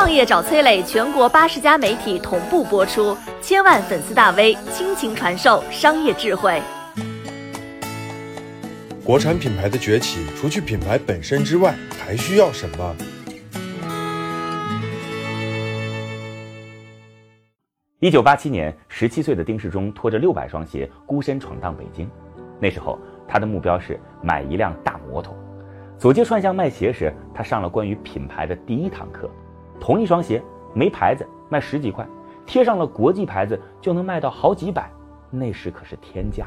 创业找崔磊，全国八十家媒体同步播出，千万粉丝大 V 倾情传授商业智慧。国产品牌的崛起，除去品牌本身之外，还需要什么？一九八七年，十七岁的丁世忠拖着六百双鞋，孤身闯荡北京。那时候，他的目标是买一辆大摩托。走街串巷卖鞋时，他上了关于品牌的第一堂课。同一双鞋没牌子卖十几块，贴上了国际牌子就能卖到好几百，那时可是天价。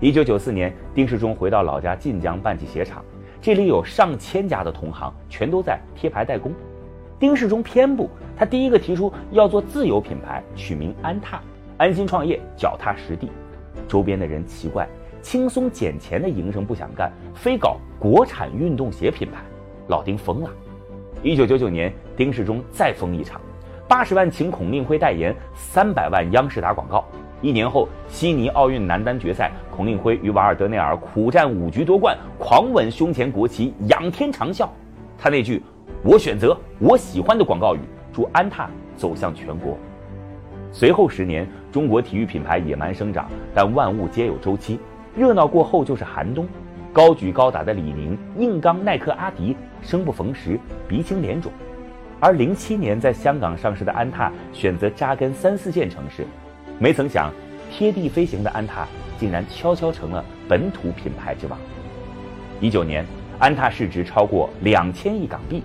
一九九四年，丁世忠回到老家晋江办起鞋厂，这里有上千家的同行，全都在贴牌代工。丁世忠偏不，他第一个提出要做自有品牌，取名安踏，安心创业，脚踏实地。周边的人奇怪，轻松捡钱的营生不想干，非搞国产运动鞋品牌。老丁疯了。一九九九年，丁世忠再疯一场，八十万请孔令辉代言，三百万央视打广告。一年后，悉尼奥运男单决赛，孔令辉与瓦尔德内尔苦战五局夺冠，狂吻胸前国旗，仰天长啸。他那句。我选择我喜欢的广告语，助安踏走向全国。随后十年，中国体育品牌野蛮生长，但万物皆有周期，热闹过后就是寒冬。高举高打的李宁、硬刚耐克、阿迪，生不逢时，鼻青脸肿。而零七年在香港上市的安踏，选择扎根三四线城市，没曾想，贴地飞行的安踏竟然悄悄成了本土品牌之王。一九年，安踏市值超过两千亿港币。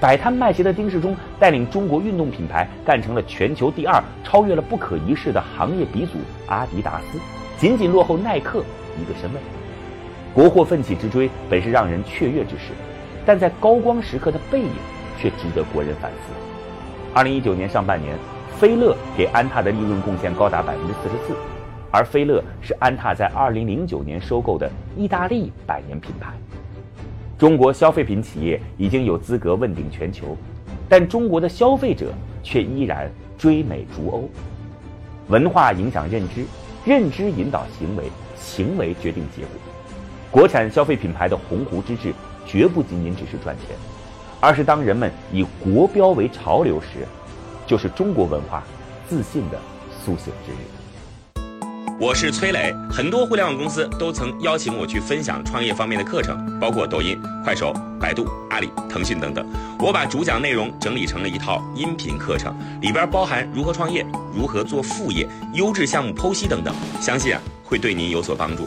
摆摊卖鞋的丁世忠带领中国运动品牌干成了全球第二，超越了不可一世的行业鼻祖阿迪达斯，仅仅落后耐克一个身位。国货奋起直追本是让人雀跃之事，但在高光时刻的背影却值得国人反思。二零一九年上半年，飞乐给安踏的利润贡献高达百分之四十四，而飞乐是安踏在二零零九年收购的意大利百年品牌。中国消费品企业已经有资格问鼎全球，但中国的消费者却依然追美逐欧。文化影响认知，认知引导行为，行为决定结果。国产消费品牌的鸿鹄之志，绝不仅仅只是赚钱，而是当人们以国标为潮流时，就是中国文化自信的苏醒之日。我是崔磊，很多互联网公司都曾邀请我去分享创业方面的课程，包括抖音、快手、百度、阿里、腾讯等等。我把主讲内容整理成了一套音频课程，里边包含如何创业、如何做副业、优质项目剖析等等，相信啊会对您有所帮助。